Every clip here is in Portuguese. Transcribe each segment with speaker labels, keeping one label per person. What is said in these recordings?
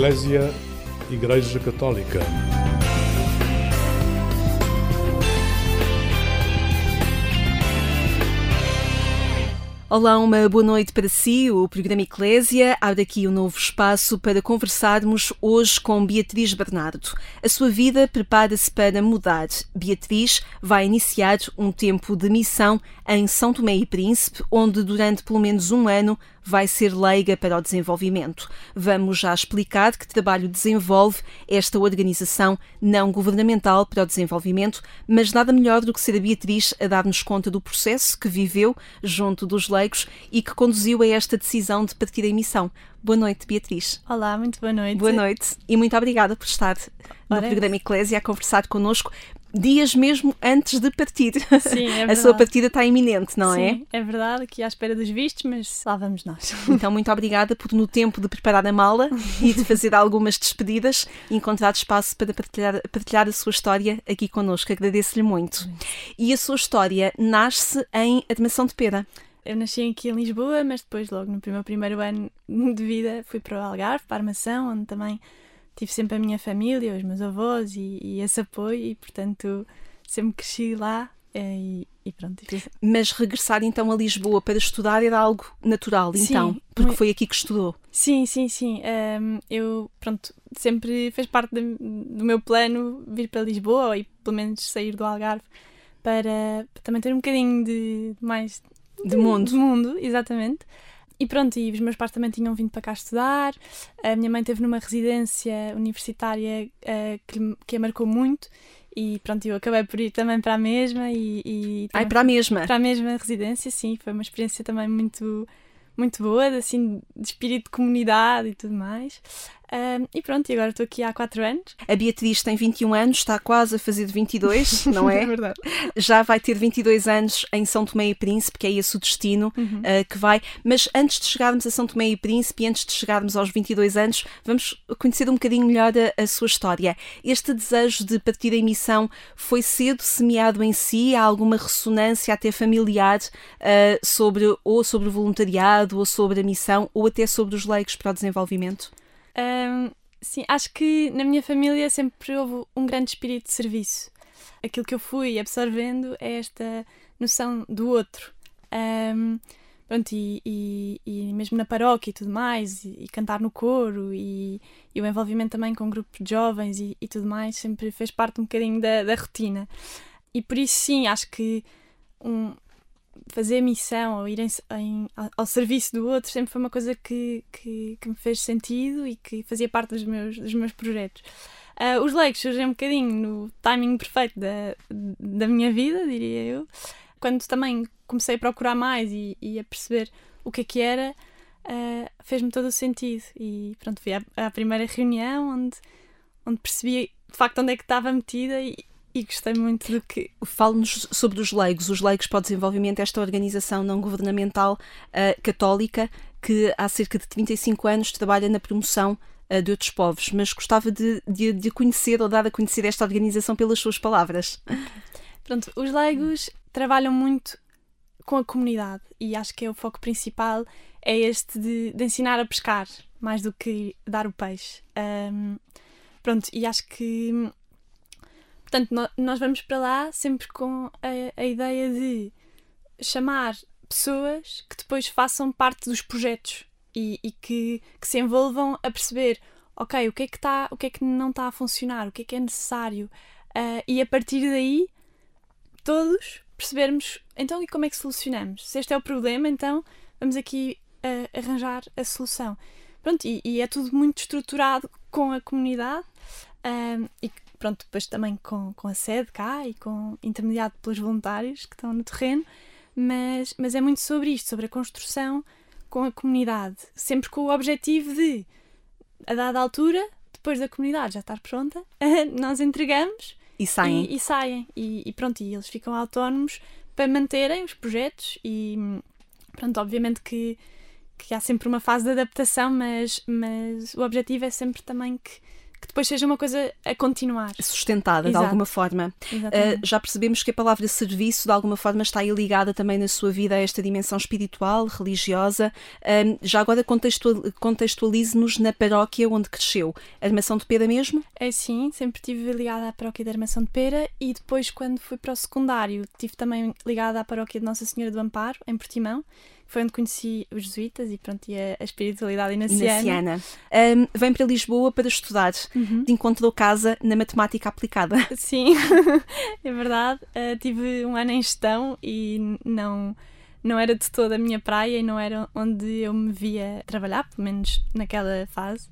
Speaker 1: Eclésia Igreja Católica.
Speaker 2: Olá, uma boa noite para si. O programa Eclésia abre aqui um novo espaço para conversarmos hoje com Beatriz Bernardo. A sua vida prepara-se para mudar. Beatriz vai iniciar um tempo de missão em São Tomé e Príncipe, onde durante pelo menos um ano vai ser leiga para o desenvolvimento. Vamos já explicar que trabalho desenvolve esta organização não governamental para o desenvolvimento, mas nada melhor do que ser a Beatriz a dar-nos conta do processo que viveu junto dos leigos e que conduziu a esta decisão de partir em missão. Boa noite, Beatriz.
Speaker 3: Olá, muito boa noite.
Speaker 2: Boa noite e muito obrigada por estar Ora, no programa Eclésia a conversar connosco dias mesmo antes de partir.
Speaker 3: Sim, é verdade.
Speaker 2: A sua partida está iminente, não
Speaker 3: Sim,
Speaker 2: é?
Speaker 3: Sim, é verdade, aqui à espera dos vistos, mas lá vamos nós.
Speaker 2: Então, muito obrigada por, no tempo de preparar a mala e de fazer algumas despedidas, encontrar espaço para partilhar, partilhar a sua história aqui connosco. Agradeço-lhe muito. E a sua história nasce em Armação de Pera.
Speaker 3: Eu nasci aqui em Lisboa, mas depois, logo no meu primeiro ano de vida, fui para o Algarve, para a Armação, onde também tive sempre a minha família, os meus avós e, e esse apoio, e portanto sempre cresci lá. Eh, e, e pronto.
Speaker 2: Mas regressar então a Lisboa para estudar era algo natural, então, sim, porque foi aqui que estudou.
Speaker 3: Sim, sim, sim. Um, eu, pronto, sempre fez parte de, do meu plano vir para Lisboa e pelo menos sair do Algarve para, para também ter um bocadinho de, de mais
Speaker 2: de, de mundo.
Speaker 3: De mundo, exatamente. E pronto, e os meus pais também tinham vindo para cá estudar. A minha mãe teve numa residência universitária uh, que, que a marcou muito. E pronto, eu acabei por ir também para a mesma. E, e
Speaker 2: Ai, para a mesma?
Speaker 3: Para a mesma residência, sim. Foi uma experiência também muito, muito boa, assim, de espírito de comunidade e tudo mais. Um, e pronto, e agora estou aqui há 4 anos.
Speaker 2: A Beatriz tem 21 anos, está quase a fazer 22, não é?
Speaker 3: é verdade.
Speaker 2: Já vai ter 22 anos em São Tomé e Príncipe, que é esse o destino uhum. uh, que vai. Mas antes de chegarmos a São Tomé e Príncipe, e antes de chegarmos aos 22 anos, vamos conhecer um bocadinho melhor a, a sua história. Este desejo de partir em missão foi cedo semeado em si? Há alguma ressonância até familiar uh, sobre ou sobre o voluntariado, ou sobre a missão, ou até sobre os leigos para o desenvolvimento?
Speaker 3: Um, sim, acho que na minha família sempre houve um grande espírito de serviço. Aquilo que eu fui absorvendo é esta noção do outro. Um, pronto, e, e, e, mesmo na paróquia e tudo mais, e, e cantar no coro, e, o envolvimento também com grupos de jovens e tudo mais, sempre fez parte um bocadinho da, da rotina. E por isso, sim, acho que um, fazer missão ou ir em, em, ao serviço do outro sempre foi uma coisa que, que, que, me fez sentido e que fazia parte dos meus, dos meus projetos. Uh, os leigos surgem um bocadinho no timing perfeito da, da minha vida, diria eu. Quando também comecei a procurar mais e, e a perceber o que é que era, uh, fez-me todo o sentido. E pronto, fui à, à primeira reunião onde, onde percebi de facto onde é que estava metida e gostei muito do que.
Speaker 2: Fale-nos sobre os leigos, os leigos para o desenvolvimento, esta organização não governamental uh, católica que há cerca de 35 anos trabalha na promoção uh, de outros povos, mas gostava de, de, de, conhecer ou dar a conhecer esta organização pelas suas palavras.
Speaker 3: Pronto, os leigos trabalham muito com a comunidade e acho que é o foco principal é este de, de ensinar a pescar mais do que dar o peixe. Um, pronto, e acho que Portanto, nós vamos para lá sempre com a, a ideia de chamar pessoas que depois façam parte dos projetos e, e que, que, se envolvam a perceber, ok, o que é que está, o que é que não está a funcionar, o que é que é necessário uh, e a partir daí todos percebermos então e como é que solucionamos. Se este é o problema, então vamos aqui uh, arranjar a solução. Pronto, e, e, é tudo muito estruturado com a comunidade uh, e pronto, depois também com, com a sede cá e com intermediado pelos voluntários que estão no terreno, mas, mas é muito sobre isto, sobre a construção com a comunidade, sempre com o objetivo de, a dada altura, depois da comunidade já estar pronta, nós entregamos
Speaker 2: e saem.
Speaker 3: E, e saem. E, e, pronto, e eles ficam autónomos para manterem os projetos e pronto, obviamente que, que há sempre uma fase de adaptação, mas, mas o objetivo é sempre também que que depois seja uma coisa a continuar.
Speaker 2: Sustentada,
Speaker 3: Exato.
Speaker 2: de alguma forma. Uh, já percebemos que a palavra serviço, de alguma forma, está aí ligada também na sua vida a esta dimensão espiritual, religiosa. Um, já agora contextual- contextualize-nos na paróquia onde cresceu. Armação de Pera mesmo?
Speaker 3: É sim, sempre estive ligada à paróquia da Armação de Pera e depois, quando fui para o secundário, estive também ligada à paróquia de Nossa Senhora do Amparo, em Portimão, foi onde conheci os jesuítas e pronto, e a, a espiritualidade inaciana.
Speaker 2: Inaciana. Um, vem para Lisboa para estudar.
Speaker 3: Uhum.
Speaker 2: Encontrou casa na matemática aplicada.
Speaker 3: Sim, é verdade. Uh, tive um ano em gestão e não, não era de toda a minha praia e não era onde eu me via trabalhar, pelo menos naquela fase.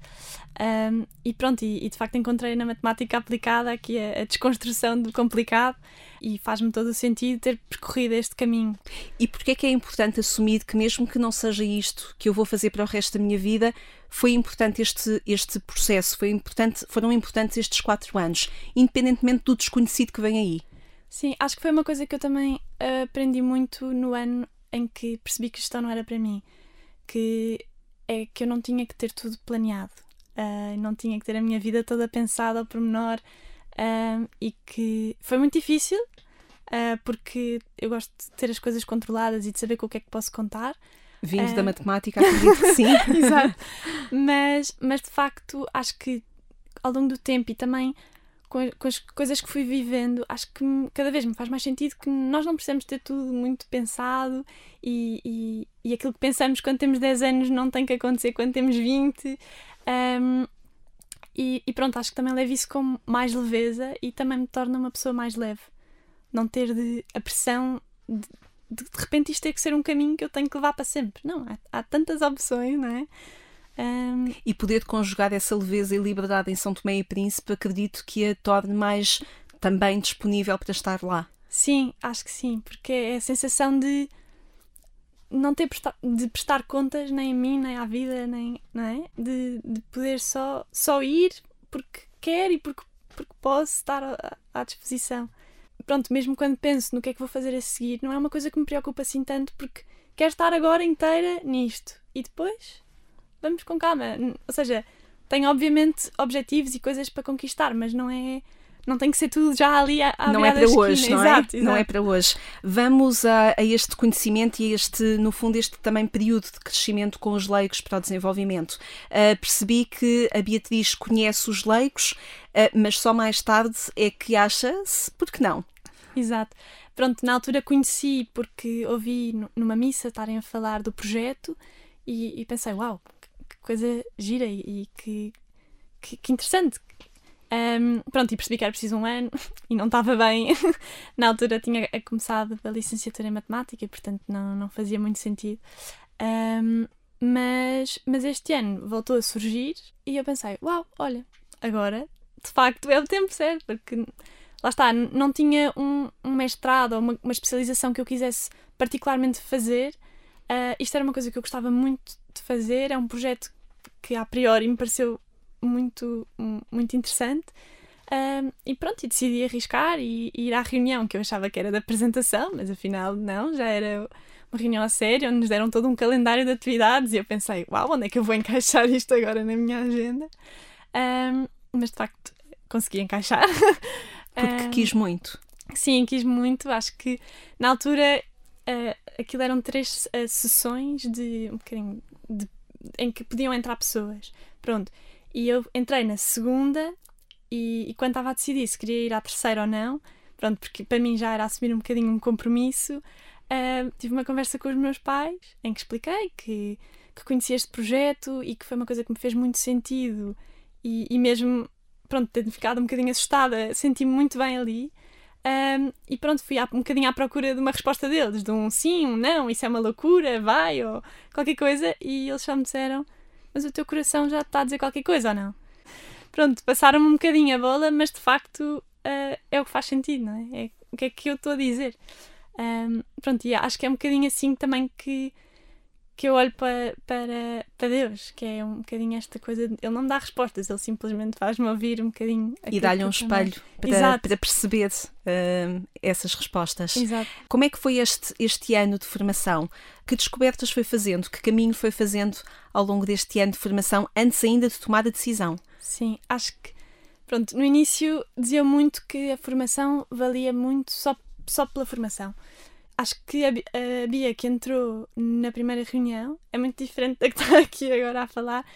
Speaker 3: Um, e pronto, e, e de facto encontrei na matemática aplicada aqui a, a desconstrução do complicado e faz-me todo o sentido ter percorrido este caminho.
Speaker 2: E porquê é que é importante assumir que mesmo que não seja isto que eu vou fazer para o resto da minha vida, foi importante este, este processo, foi importante, foram importantes estes quatro anos, independentemente do desconhecido que vem aí.
Speaker 3: Sim, acho que foi uma coisa que eu também uh, aprendi muito no ano em que percebi que gestão não era para mim. Que é que eu não tinha que ter tudo planeado. uh, não tinha que ter a minha vida toda pensada ao pormenor. uh, e que foi muito difícil, uh, porque eu gosto de ter as coisas controladas e de saber com o que é que posso contar.
Speaker 2: Vindo da matemática, acredito que sim.
Speaker 3: Exato. Mas, mas de facto, acho que ao longo do tempo e também com, com as coisas que fui vivendo, acho que cada vez me faz mais sentido que nós não precisamos ter tudo muito pensado e, e, e aquilo que pensamos quando temos 10 anos não tem que acontecer quando temos 20. Um, e, e pronto, acho que também levo isso com mais leveza e também me torna uma pessoa mais leve. Não ter de, a pressão de, de de repente isto ter que ser um caminho que eu tenho que levar para sempre. Não, há, há tantas opções, não é? Um,
Speaker 2: E poder conjugar essa leveza e liberdade em São Tomé e Príncipe, acredito que a torne mais também disponível para estar lá.
Speaker 3: sim, acho que sim, porque é a sensação de não ter de prestar contas nem a mim, nem à vida, nem não é? de, de poder só, só ir porque quer e porque, porque posso estar à, à disposição. Pronto, mesmo quando penso no que é que vou fazer a seguir, não é uma coisa que me preocupa assim tanto porque quero estar agora inteira nisto e depois vamos com calma. Ou seja, tenho obviamente objetivos e coisas para conquistar, mas não é. Não tem que ser tudo já ali à, à
Speaker 2: não é para hoje,
Speaker 3: esquina.
Speaker 2: não
Speaker 3: Exato,
Speaker 2: é? Não é
Speaker 3: exato.
Speaker 2: para hoje. Vamos a, a este conhecimento e a este, no fundo, este também período de crescimento com os leigos para o desenvolvimento. Ah, percebi que a Beatriz conhece os leigos, ah, mas só mais tarde é que acha-se, por que não?
Speaker 3: Exato. Pronto, na altura conheci porque ouvi nu- numa missa estarem a falar do projeto e, e pensei, uau, coisa gira e, que, que, que interessante. Ahm, pronto, e percebi que era preciso um ano e não estava bem. na altura tinha começado a licenciatura em matemática portanto, não, não fazia muito sentido. Ahm, mas, mas este ano voltou a surgir e eu pensei, uau, olha, agora de facto é o tempo certo, porque lá está, não tinha um, um mestrado ou uma, uma especialização que eu quisesse particularmente fazer. Ah, isto era uma coisa que eu gostava muito de fazer, é um projeto que a priori me pareceu muito, mu- muito interessante. Ah, e pronto, e decidi arriscar e, e ir à reunião que eu achava que era da apresentação, mas afinal não, já era uma reunião a sério, onde nos deram todo um calendário de atividades e eu pensei, uau, onde é que eu vou encaixar isto agora na minha agenda? Ah, mas de facto consegui encaixar.
Speaker 2: Porque
Speaker 3: Ah,
Speaker 2: quis muito.
Speaker 3: Sim, quis muito. Acho que na altura eh, aquilo eram três eh, sessões de um bocadinho de- em que podiam entrar pessoas. Pronto. E eu entrei na segunda e, e quando estava a decidir se queria ir à terceira ou não, pronto, porque para mim já era assumir um bocadinho um compromisso, eh, tive uma conversa com os meus pais em que expliquei que, que conhecia este projeto e que foi uma coisa que me fez muito sentido e, e mesmo pronto, tendo ficado um bocadinho assustada, senti-me muito bem ali. Ahm, e pronto, fui um bocadinho à procura de uma resposta deles, de um sim, um não, isso é uma loucura, vai, ou qualquer coisa, e eles só me disseram: Mas o teu coração já está a dizer qualquer coisa ou não? Pronto, passaram-me um bocadinho a bola, mas de facto ah, é o que faz sentido, não é? É o que é que eu estou a dizer. Ahm, pronto, e acho que é um bocadinho assim também que, que eu olho para, para, para Deus, que é um bocadinho esta coisa, de- ele não me dá respostas, ele simplesmente faz-me ouvir um bocadinho.
Speaker 2: E dá-lhe um espelho para, para perceber hum, essas respostas.
Speaker 3: Exato.
Speaker 2: Como é que foi este, este ano de formação? Que descobertas foi fazendo? Que caminho foi fazendo ao longo deste ano de formação, antes ainda de tomar a decisão?
Speaker 3: Sim, acho que pronto, no início dizia muito que a formação valia muito só, só pela formação. Acho que a, a Bia que entrou na primeira reunião é muito diferente da que está aqui agora a falar.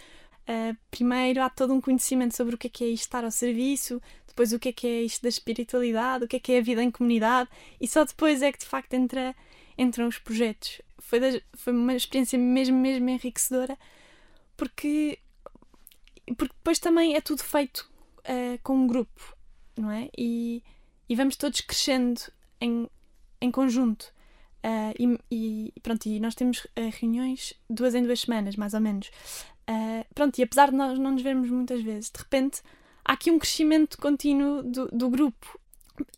Speaker 3: Uh, primeiro há todo um conhecimento sobre o que é que é isto estar ao serviço, depois o que é que é isto da espiritualidade, o que é que é a vida em comunidade, e só depois é que de facto entra, entram os projetos. Foi, da, foi uma experiência mesmo, mesmo enriquecedora, porque, porque depois também é tudo feito uh, com um grupo, não é? E, e vamos todos crescendo em, em conjunto. Uh, e, e, pronto, e nós temos uh, reuniões duas em duas semanas, mais ou menos. Uh, pronto, e apesar de nós não nos vermos muitas vezes, de repente há aqui um crescimento contínuo do, do grupo.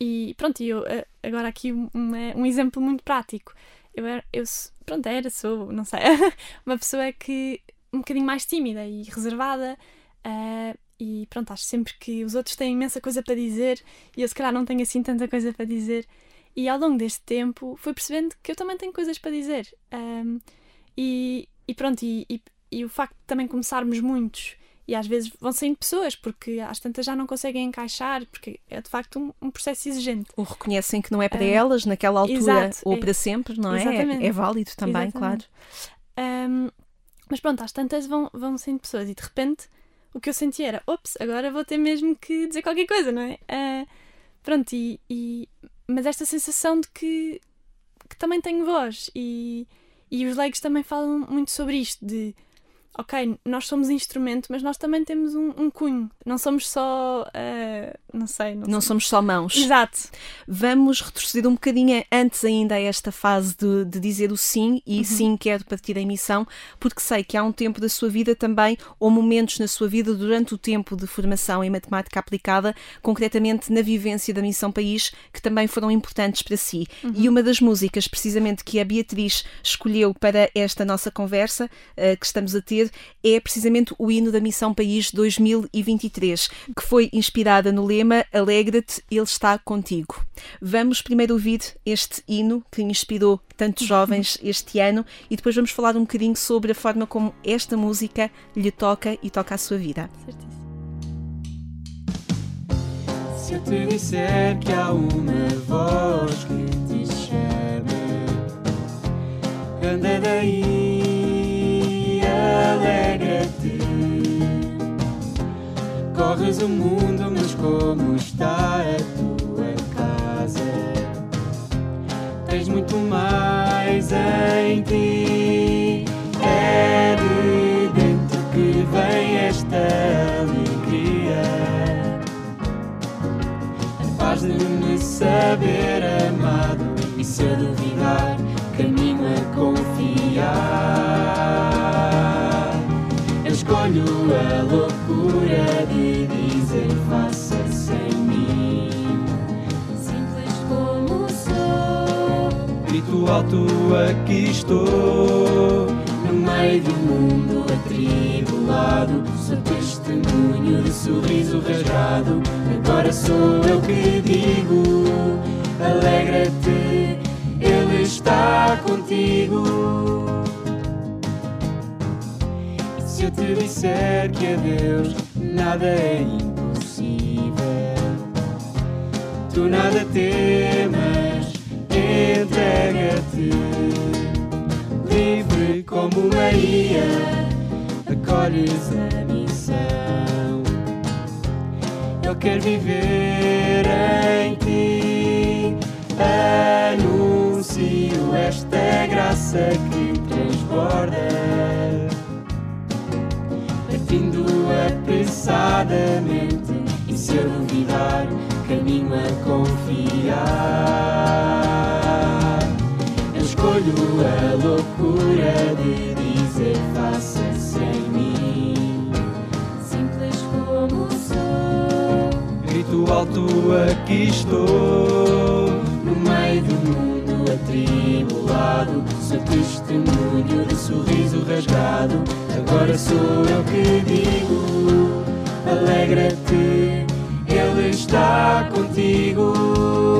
Speaker 3: E pronto, eu, agora aqui um, um exemplo muito prático. Eu, era, eu pronto, era, sou, não sei, uma pessoa que um bocadinho mais tímida e reservada. Uh, e pronto, acho sempre que os outros têm imensa coisa para dizer e eu se calhar não tenho assim tanta coisa para dizer. E ao longo deste tempo fui percebendo que eu também tenho coisas para dizer. Um, e, e, pronto, e, e, e, o facto de também começarmos muitos e às vezes vão saindo pessoas porque às tantas já não conseguem encaixar, porque é de facto um, um processo exigente.
Speaker 2: Ou reconhecem que não é para um, elas naquela altura exato, ou é, para sempre, não é? Exatamente. É, é válido também, exatamente.
Speaker 3: claro. Mas pronto, às tantas vão, vão saindo pessoas e de repente o que eu senti era, ops, agora vou ter mesmo que dizer qualquer coisa, não é? Uh, pronto, e, e, mas esta sensação de que, que também tenho voz e, e os leigos também falam muito sobre isto, de ok, nós somos instrumento, mas nós também temos um, um cunho. Não somos só. Uh, não sei.
Speaker 2: Não, não sei. somos só mãos.
Speaker 3: Exato.
Speaker 2: Vamos retroceder um bocadinho antes ainda a esta fase de, de dizer o sim e uhum. sim quero partir da emissão, porque sei que há um tempo da sua vida também, ou momentos na sua vida durante o tempo de formação em matemática aplicada, concretamente na vivência da Missão País, que também foram importantes para si. Uhum. E uma das músicas, precisamente, que a Beatriz escolheu para esta nossa conversa uh, que estamos a ter é precisamente o hino da Missão País 2023, que foi inspirada no lema Alegra-te, Ele está contigo. Vamos primeiro ouvir este hino que inspirou tantos jovens este ano e depois vamos falar um bocadinho sobre a forma como esta música lhe toca e toca a sua vida.
Speaker 3: Certíssimo.
Speaker 4: Se eu te disser que há uma voz que te chama, anda daí alegra-te. Corres o mundo, mas como está a tua casa? Tens muito mais em ti. É de dentro que vem esta alegria. A paz de me saber amado alto aqui estou. No meio do mundo atribulado, sou testemunho de sorriso rasgado. Agora sou eu que digo: alegra-te, Ele está contigo. Se eu te disser que a Deus nada é impossível, tu nada temas, entrega-te, livre como Maria, acolhes a missão. Eu quero viver em ti, anuncio esta graça que transborda partindo apressadamente e se eu duvidar, caminho a confiar. Escolho a loucura de dizer faça sem mim.
Speaker 5: Simples como sou,
Speaker 4: grito alto aqui estou no meio do mundo atribulado, sou testemunho de sorriso rasgado Agora sou eu que digo: alegra-te, Ele está contigo.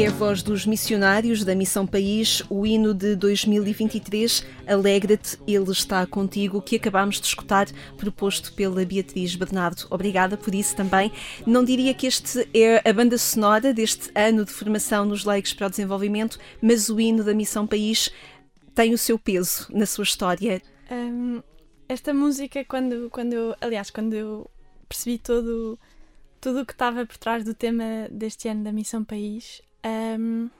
Speaker 2: É a voz dos missionários da Missão País, o hino de 2023, Alegra-te, Ele está contigo, que acabámos de escutar, proposto pela Beatriz Bernardo. Obrigada por isso também. Não diria que este é a banda sonora deste ano de formação nos leigos para o desenvolvimento, mas o hino da Missão País tem o seu peso na sua história.
Speaker 3: Um, esta música, quando, quando eu, aliás, quando eu percebi todo, tudo o que estava por trás do tema deste ano da Missão País, um,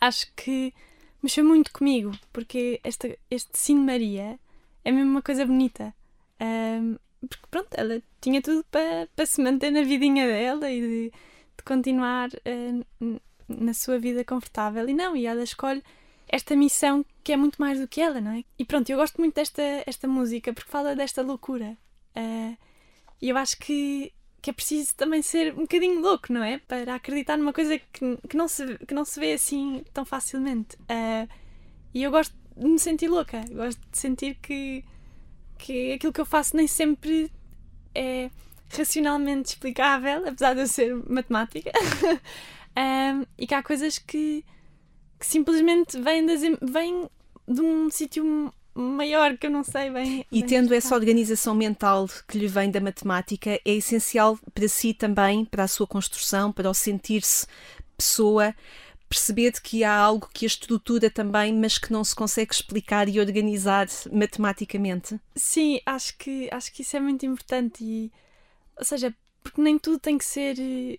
Speaker 3: acho que mexeu muito comigo, porque este, este Sim Maria é mesmo uma coisa bonita. Um, porque pronto, ela tinha tudo para, para se manter na vidinha dela e de, de continuar uh, na sua vida confortável. E não, e ela escolhe esta missão que é muito mais do que ela, não é? E pronto, eu gosto muito desta esta música porque fala desta loucura. Uh, e eu acho que, que é preciso também ser um bocadinho louco, não é? Para acreditar numa coisa que, que, não, se, que não se vê assim tão facilmente. Uh, e eu gosto de me sentir louca, gosto de sentir que, que aquilo que eu faço nem sempre é racionalmente explicável, apesar de eu ser matemática, um, e que há coisas que, que simplesmente vêm, das, vêm de um sítio maior que eu não sei bem.
Speaker 2: E
Speaker 3: bem
Speaker 2: tendo
Speaker 3: explicar.
Speaker 2: essa organização mental que lhe vem da matemática, é essencial para si também, para a sua construção, para o sentir-se pessoa, perceber que há algo que a estrutura também, mas que não se consegue explicar e organizar matematicamente.
Speaker 3: Sim, acho que, acho que isso é muito importante. E, ou seja, porque nem tudo tem que ser eh,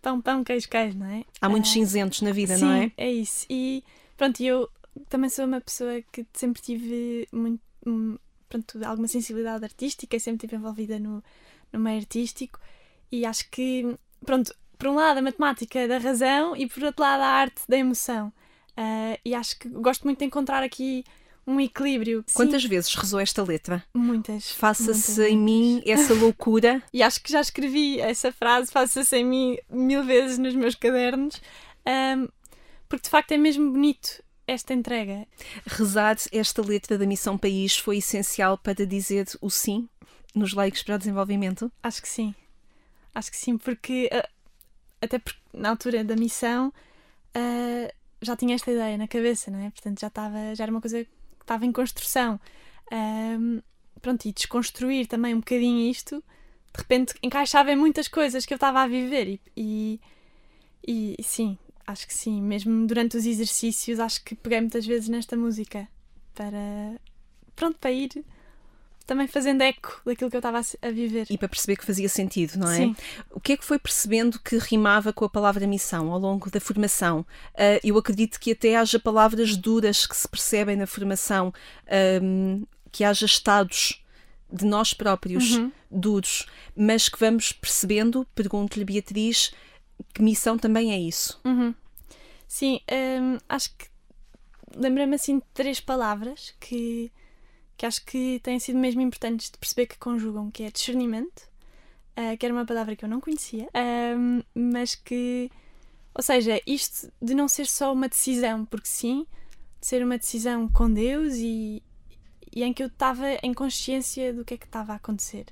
Speaker 3: pão, pão, queijo, queijo, não é?
Speaker 2: Há muitos
Speaker 3: Ah,
Speaker 2: cinzentos na vida,
Speaker 3: Sim,
Speaker 2: não é?
Speaker 3: é isso. E pronto, eu também sou uma pessoa que sempre tive muito, hum, pronto, alguma sensibilidade artística e sempre estive envolvida no, no meio artístico. E acho que, pronto, por um lado a matemática da razão e por outro lado a arte da emoção. Ah, e acho que gosto muito de encontrar aqui um equilíbrio. Sim,
Speaker 2: Quantas vezes rezou esta letra?
Speaker 3: Muitas.
Speaker 2: Faça-se em mim essa loucura.
Speaker 3: E acho que já escrevi essa frase, faça-se em mim mil vezes nos meus cadernos, ahm, porque de facto é mesmo bonito esta entrega.
Speaker 2: Rezar esta letra da Missão País foi essencial para dizer o sim nos leigos para o desenvolvimento?
Speaker 3: Acho que sim. Acho que sim, porque ah, até porque na altura da missão ah, já tinha esta ideia na cabeça, não é? Portanto, já estava, já era uma coisa que estava em construção. Ahm, pronto, e desconstruir também um bocadinho isto, de repente encaixava em muitas coisas que eu estava a viver e, e, e sim, acho que sim. Mesmo durante os exercícios, acho que peguei muitas vezes nesta música para, pronto, para ir também fazendo eco daquilo que eu estava a, viver.
Speaker 2: E para perceber que fazia sentido, não é?
Speaker 3: Sim.
Speaker 2: O que é que foi percebendo que rimava com a palavra missão ao longo da formação? Ah, eu acredito que até haja palavras duras que se percebem na formação, ahm, que haja estados de nós próprios
Speaker 3: Uhum.
Speaker 2: duros, mas que vamos percebendo, pergunto-lhe Beatriz, que missão também é isso.
Speaker 3: Uhum. Sim, hum, acho que lembrei-me assim de três palavras que, que acho que têm sido mesmo importantes de perceber que conjugam, que é discernimento, ah, que era uma palavra que eu não conhecia, hum, mas que, ou seja, isto de não ser só uma decisão, porque sim, de ser uma decisão com Deus e, e em que eu estava em consciência do que é que estava a acontecer.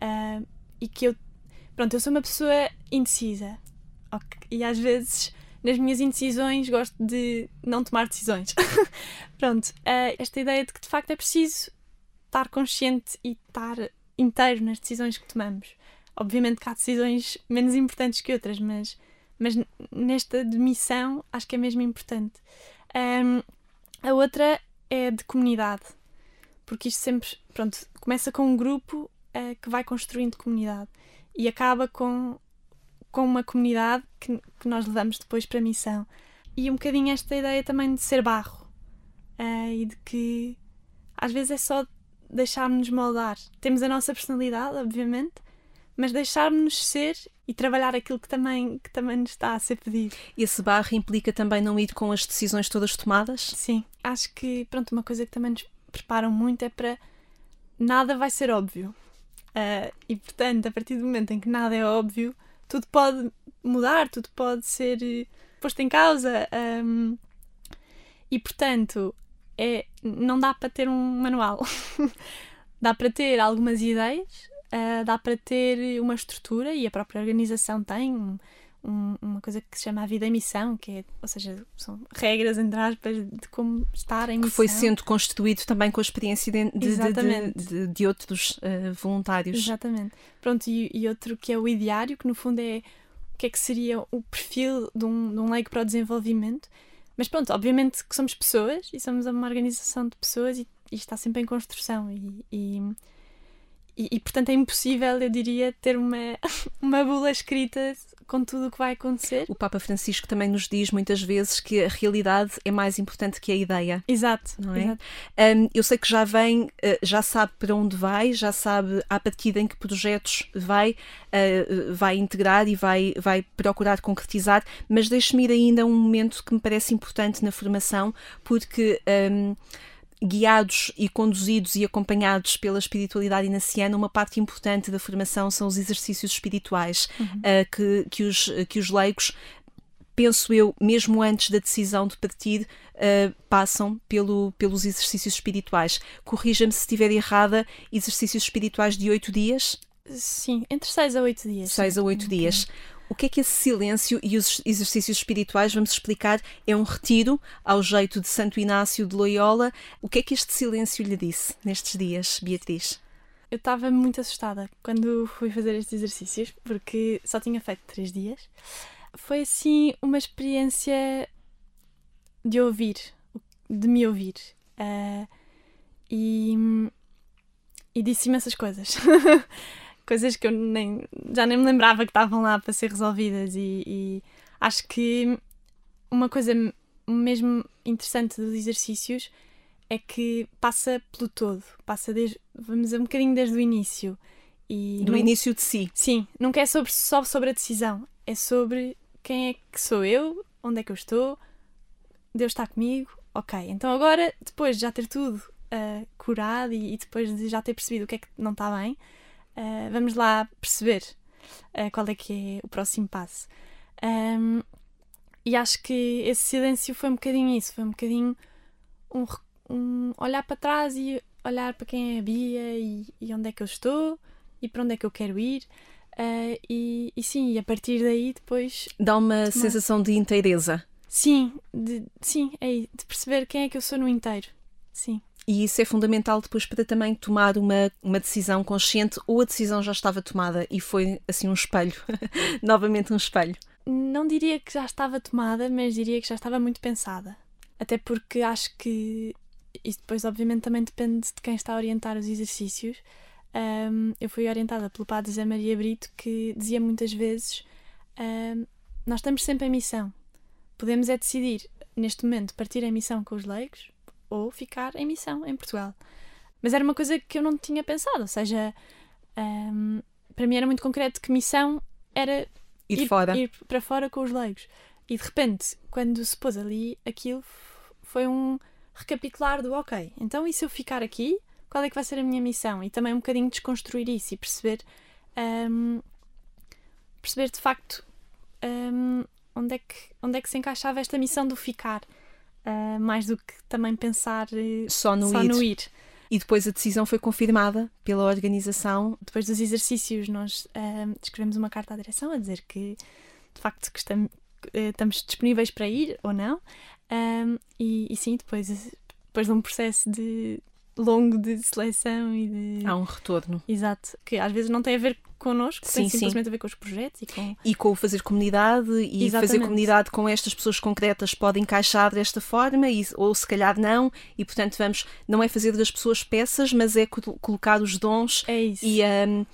Speaker 3: Ah, e que eu, pronto, eu sou uma pessoa indecisa. Ok? E às vezes, nas minhas indecisões, gosto de não tomar decisões. pronto, ah, esta ideia de que de facto é preciso estar consciente e estar inteiro nas decisões que tomamos. Obviamente que há decisões menos importantes que outras, mas, mas nesta de missão acho que é mesmo importante. Ahm, a outra é de comunidade, porque isto sempre, pronto, começa com um grupo eh, que vai construindo comunidade e acaba com, com uma comunidade que, que nós levamos depois para a missão. E um bocadinho esta ideia também de ser barro eh, e de que às vezes é só deixarmos-nos moldar. Temos a nossa personalidade, obviamente, mas deixarmos-nos ser e trabalhar aquilo que também, que também nos está a ser pedido.
Speaker 2: Esse barro implica também não ir com as decisões todas tomadas?
Speaker 3: Sim, acho que pronto, uma coisa que também nos preparam muito é para nada vai ser óbvio. Ah, e portanto, a partir do momento em que nada é óbvio, tudo pode mudar, tudo pode ser eh, posto em causa. ahm, e portanto, é, não dá para ter um manual. dá para ter algumas ideias, ah, dá para ter uma estrutura e a própria organização tem um, um- uma coisa que se chama a vida em missão, que é, ou seja, são regras, entre aspas, de como estar em
Speaker 2: Que
Speaker 3: missão.
Speaker 2: foi sendo constituído também com a experiência de, de- de- de- de- de outros eh, voluntários.
Speaker 3: Exatamente. Pronto, e, e outro que é o ideário, que no fundo é o que é que seria o perfil de um, de um leigo para o desenvolvimento. Mas pronto, obviamente que somos pessoas e somos uma organização de pessoas e, e está sempre em construção e, e, e- e, portanto é impossível, eu diria, ter uma, uma bula escrita com tudo o que vai acontecer.
Speaker 2: O Papa Francisco também nos diz muitas vezes que a realidade é mais importante que a ideia.
Speaker 3: Exato,
Speaker 2: Não é?
Speaker 3: exato.
Speaker 2: Um, eu sei que já vem, uh, já sabe para onde vai, já sabe à partida em que projetos vai, uh, vai integrar e vai, vai procurar concretizar, mas deixe-me ir ainda a um momento que me parece importante na formação, porque. um, Guiados e conduzidos e acompanhados pela espiritualidade inaciana, uma parte importante da formação são os exercícios espirituais uh, que, que, os, que os leigos penso eu, mesmo antes da decisão de partir, uh, passam pelo, pelos exercícios espirituais. Corrija-me se estiver errada, exercícios espirituais de oito dias?
Speaker 3: Sim, entre 6 a 8 dias.
Speaker 2: Seis a oito dias. O que é que esse silêncio e os exercícios espirituais, vamos explicar, é um retiro ao jeito de Santo Inácio de Loyola. O que é que este silêncio lhe disse nestes dias, Beatriz?
Speaker 3: Eu estava muito assustada quando fui fazer estes exercícios, porque só tinha feito três dias. Foi assim uma experiência de ouvir, de me ouvir. Ah, e, e disse imensas coisas. coisas que eu nem, já nem me lembrava que estavam lá para ser resolvidas. E, e acho que uma coisa mesmo interessante dos exercícios é que passa pelo todo, passa desde, vamos dizer, um bocadinho desde o início. E
Speaker 2: Do
Speaker 3: não-
Speaker 2: início de si.
Speaker 3: Sim, nunca é sobre, só sobre a decisão, é sobre quem é que sou eu, onde é que eu estou, Deus está comigo, ok. Então agora, depois de já ter tudo ah, curado e, e depois de já ter percebido o que é que não está bem, ah, vamos lá perceber ah, qual é que é o próximo passo. Ahm, e acho que esse silêncio foi um bocadinho isso, foi um bocadinho um, um olhar para trás e olhar para quem é a Bia e, e onde é que eu estou e para onde é que eu quero ir. Ah, e, e sim, e a partir daí depois
Speaker 2: Dá uma sensação de inteireza.
Speaker 3: Sim, de, sim, é de perceber quem é que eu sou no inteiro. Sim.
Speaker 2: E isso é fundamental depois para também tomar uma, uma decisão consciente ou a decisão já estava tomada e foi assim um espelho, novamente um espelho.
Speaker 3: Não diria que já estava tomada, mas diria que já estava muito pensada. Até porque acho que isso depois, obviamente, também depende de quem está a orientar os exercícios. Ahm, eu fui orientada pelo Padre Zé Maria Brito que dizia muitas vezes: ahm, Nós estamos sempre em missão. Podemos é decidir, neste momento, partir em missão com os leigos ou ficar em missão em Portugal. Mas era uma coisa que eu não tinha pensado, ou seja, ahm, para mim era muito concreto que missão era
Speaker 2: Ir, fora.
Speaker 3: ir para fora com os leigos. E de repente, quando se pôs ali, aquilo foi um recapitular do ok, então e se eu ficar aqui, qual é que vai ser a minha missão? E também um bocadinho desconstruir isso e perceber hum, perceber de facto hum, onde, é que, onde é que se encaixava esta missão do ficar. Ah, mais do que também pensar eh,
Speaker 2: Só no
Speaker 3: só
Speaker 2: ir.
Speaker 3: no ir.
Speaker 2: E depois a decisão foi confirmada pela organização.
Speaker 3: depois dos exercícios nós ahm, escrevemos uma carta à direção a dizer que de facto que estam- eh, estamos disponíveis para ir ou não Ahm, e, e sim, depois, depois de um processo de longo de seleção e de
Speaker 2: Há um retorno.
Speaker 3: exato, que às vezes não tem a ver connosco,
Speaker 2: Sim,
Speaker 3: tem
Speaker 2: sim.
Speaker 3: simplesmente a ver com os projetos e com
Speaker 2: E com o fazer comunidade e fazer
Speaker 3: Exatamente.
Speaker 2: comunidade com estas pessoas concretas pode encaixar desta forma e, ou se calhar não. E portanto vamos, não é fazer das pessoas peças, mas é col- colocar os dons
Speaker 3: é
Speaker 2: e, um,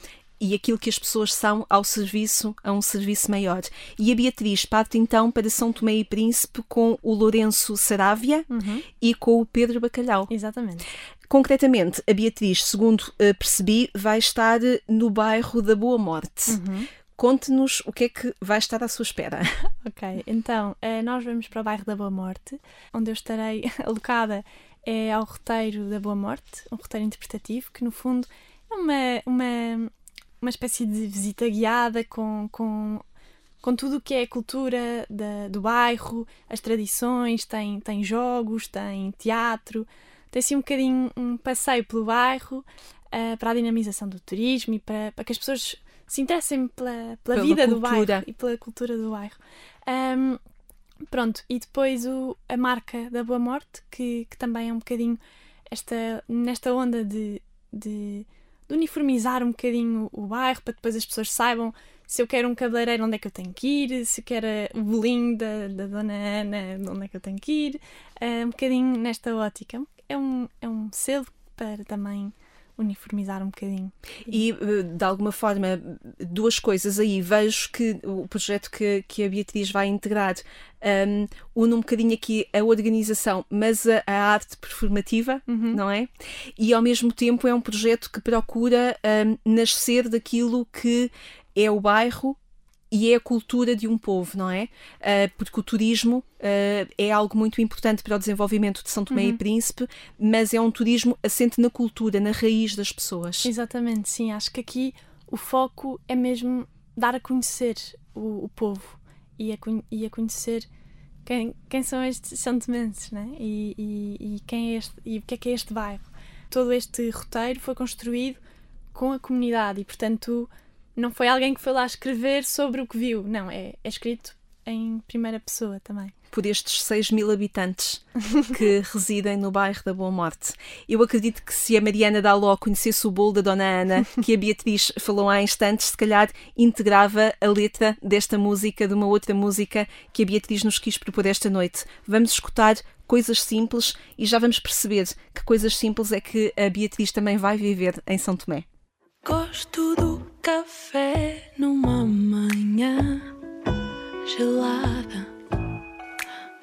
Speaker 2: e aquilo que as pessoas são ao serviço, a um serviço maior. E a Beatriz parte então para São Tomé e Príncipe com o Lourenço Saravia
Speaker 3: Uhum,
Speaker 2: e com o Pedro Bacalhau.
Speaker 3: exatamente.
Speaker 2: Concretamente, a Beatriz, segundo eh, percebi, vai estar eh, no bairro da Boa Morte.
Speaker 3: Uhum.
Speaker 2: Conte-nos o que é que vai estar à sua espera.
Speaker 3: Ok, então eh, nós vamos para o bairro da Boa Morte, onde eu estarei alocada é ao roteiro da Boa Morte, um roteiro interpretativo que no fundo é uma, uma, uma espécie de visita guiada com, com, com tudo o que é a cultura da, do bairro, as tradições, tem, tem jogos, tem teatro, tem assim um bocadinho um passeio pelo bairro eh, para a dinamização do turismo e para, para que as pessoas se interessem pela, pela,
Speaker 2: Pela
Speaker 3: vida do
Speaker 2: cultura.
Speaker 3: bairro e pela cultura do bairro. Ahm, pronto, e depois o, a marca da Boa Morte, que, que também é um bocadinho esta, nesta onda de, de, de uniformizar um bocadinho o bairro para depois as pessoas saibam se eu quero um cabeleireiro, onde é que eu tenho que ir, se eu quero o bolinho da, da Dona Ana, onde é que eu tenho que ir, ah, um bocadinho nesta ótica. É um, é um selo para também uniformizar um bocadinho.
Speaker 2: E, eh, de alguma forma, duas coisas aí. Vejo que o projeto que, que a Beatriz vai integrar um, une um bocadinho aqui a organização, mas a, a arte performativa,
Speaker 3: Uhum.
Speaker 2: não é? E, ao mesmo tempo, é um projeto que procura um, nascer daquilo que é o bairro e é a cultura de um povo, não é? Uh, porque o turismo uh, é algo muito importante para o desenvolvimento de São Tomé e Príncipe, mas é um turismo assente na cultura, na raiz das pessoas.
Speaker 3: Exatamente, sim. Acho que aqui o foco é mesmo dar a conhecer o, o povo e a, e a conhecer quem, quem são estes santomenses, né? E, e, e quem é este, e o que é que é este bairro. Todo este roteiro foi construído com a comunidade e, portanto, não foi alguém que foi lá escrever sobre o que viu. Não, é, é escrito em primeira pessoa também.
Speaker 2: por estes 6 mil habitantes que residem no bairro da Boa Morte. Eu acredito que se a Mariana Daló conhecesse o bolo da Dona Ana, que a Beatriz falou há instantes, se calhar integrava a letra desta música, de uma outra música que a Beatriz nos quis propor esta noite. Vamos escutar coisas simples e já vamos perceber que coisas simples é que a Beatriz também vai viver em São Tomé.
Speaker 6: Gosto do café numa manhã gelada.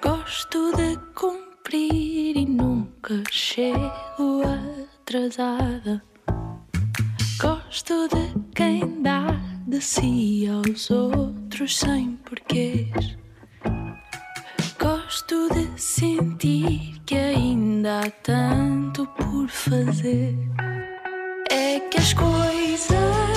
Speaker 6: Gosto de cumprir e nunca chego atrasada. Gosto de quem dá de si aos outros sem porquês. Gosto de sentir que ainda há tanto por fazer. É que as coisas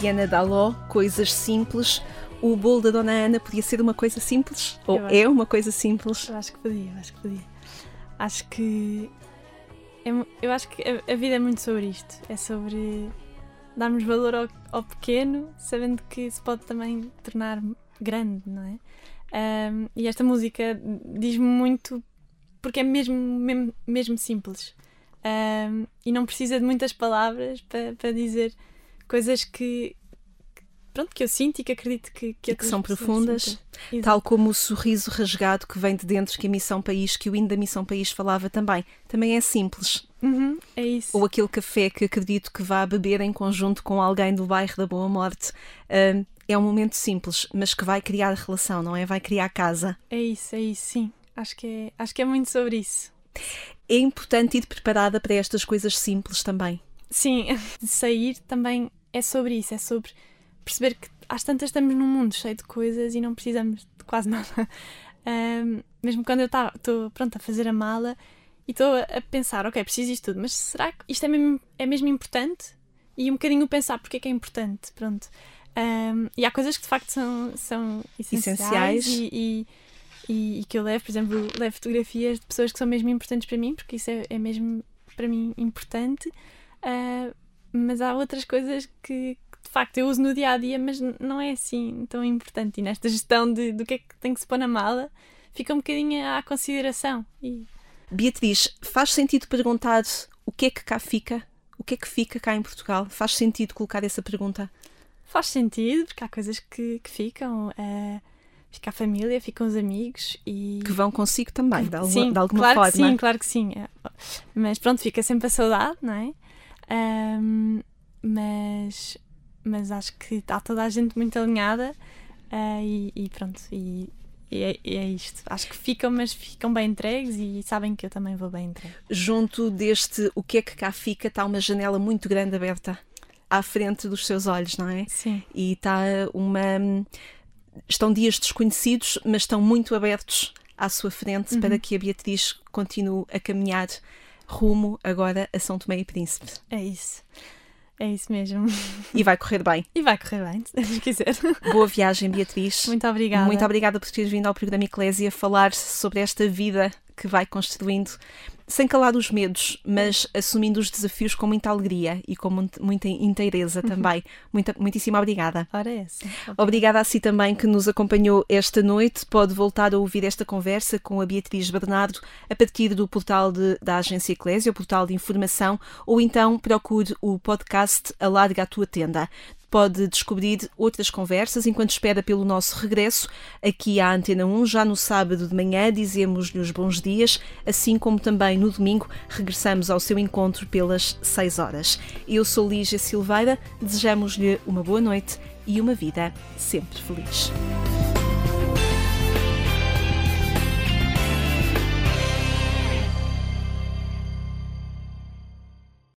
Speaker 2: Mariana Daló, coisas simples. O bolo da Dona Ana podia ser uma coisa simples? Ou
Speaker 3: acho.
Speaker 2: é uma coisa simples?
Speaker 3: Eu acho que podia, acho que podia. Acho que. é eu acho que a, a vida é muito sobre isto. É sobre darmos valor ao, ao pequeno, sabendo que se pode também tornar grande, não é? Ahm, e esta música diz-me muito porque é mesmo, mesmo, mesmo simples. Ahm, e não precisa de muitas palavras para, para dizer coisas que, pronto, que eu sinto e que acredito que, que,
Speaker 2: que são profundas. Tal como o sorriso rasgado que vem de dentro que a Missão País, que o hino da Missão País falava também. Também é simples.
Speaker 3: Uhum, é isso.
Speaker 2: Ou aquele café que acredito que vá beber em conjunto com alguém do bairro da Boa Morte. Hum, é um momento simples, mas que vai criar relação, não é? Vai criar casa.
Speaker 3: É isso, é isso, sim. Acho que é, acho que é muito sobre isso.
Speaker 2: É importante ir preparada para estas coisas simples também.
Speaker 3: Sim, sair também é sobre isso, é sobre perceber que às tantas estamos num mundo cheio de coisas e não precisamos de quase nada. Ahm, mesmo quando eu estou pronto a fazer a mala e estou a, pensar, ok, preciso isto tudo, mas será que isto é mesmo, é mesmo importante? E um bocadinho pensar porque é que é importante, pronto. Ahm, e há coisas que de facto são, são essenciais,
Speaker 2: Essenciais.
Speaker 3: E, e, e- que eu levo, por exemplo, levo fotografias de pessoas que são mesmo importantes para mim, porque isso é, é mesmo para mim importante. Ah, mas há outras coisas que, que, de facto eu uso no dia a dia, mas não é assim tão importante. E nesta gestão de, do que é que tem que se pôr na mala, fica um bocadinho à consideração. E
Speaker 2: Beatriz, faz sentido perguntar o que é que cá fica? O que é que fica cá em Portugal? Faz sentido colocar essa pergunta?
Speaker 3: faz sentido, porque há coisas que, que ficam. ah, fica a família, ficam os amigos e.
Speaker 2: Que vão consigo também, de, alguma-
Speaker 3: sim,
Speaker 2: de alguma
Speaker 3: claro
Speaker 2: forma.
Speaker 3: que sim, claro que sim. É, Mas pronto, fica sempre a saudade, não é? Ahm, mas, mas acho que está toda a gente muito alinhada ah, e, e pronto, e, e é, e é isto. Acho que ficam, mas ficam bem entregues e sabem que eu também vou bem entregue.
Speaker 2: Junto deste o que é que cá fica está uma janela muito grande aberta à frente dos seus olhos, não é?
Speaker 3: Sim,
Speaker 2: E está uma. Estão dias desconhecidos, mas estão muito abertos à sua frente
Speaker 3: Uhum.
Speaker 2: para que a Beatriz continue a caminhar rumo agora a São Tomé e Príncipe.
Speaker 3: é isso. É isso mesmo.
Speaker 2: E vai correr bem.
Speaker 3: E vai correr bem, se quiser.
Speaker 2: Boa viagem, Beatriz.
Speaker 3: Muito obrigada.
Speaker 2: Muito obrigada por teres vindo ao programa Eclésia falar sobre esta vida que vai construindo, sem calar os medos, mas assumindo os desafios com muita alegria e com muita inteireza também. Muita, muitíssimo obrigada.
Speaker 3: Ora é essa.
Speaker 2: Obrigada a si também que nos acompanhou esta noite. Pode voltar a ouvir esta conversa com a Beatriz Bernardo a partir do portal de- da Agência Eclésia, o portal de informação, ou então procure o podcast Alarga a Tua Tenda. Pode descobrir outras conversas enquanto espera pelo nosso regresso aqui à Antena 1. Já no sábado de manhã dizemos-lhe os bons dias, assim como também no domingo regressamos ao seu encontro pelas 6 horas. Eu sou Lígia Silveira, desejamos-lhe uma boa noite e uma vida sempre feliz.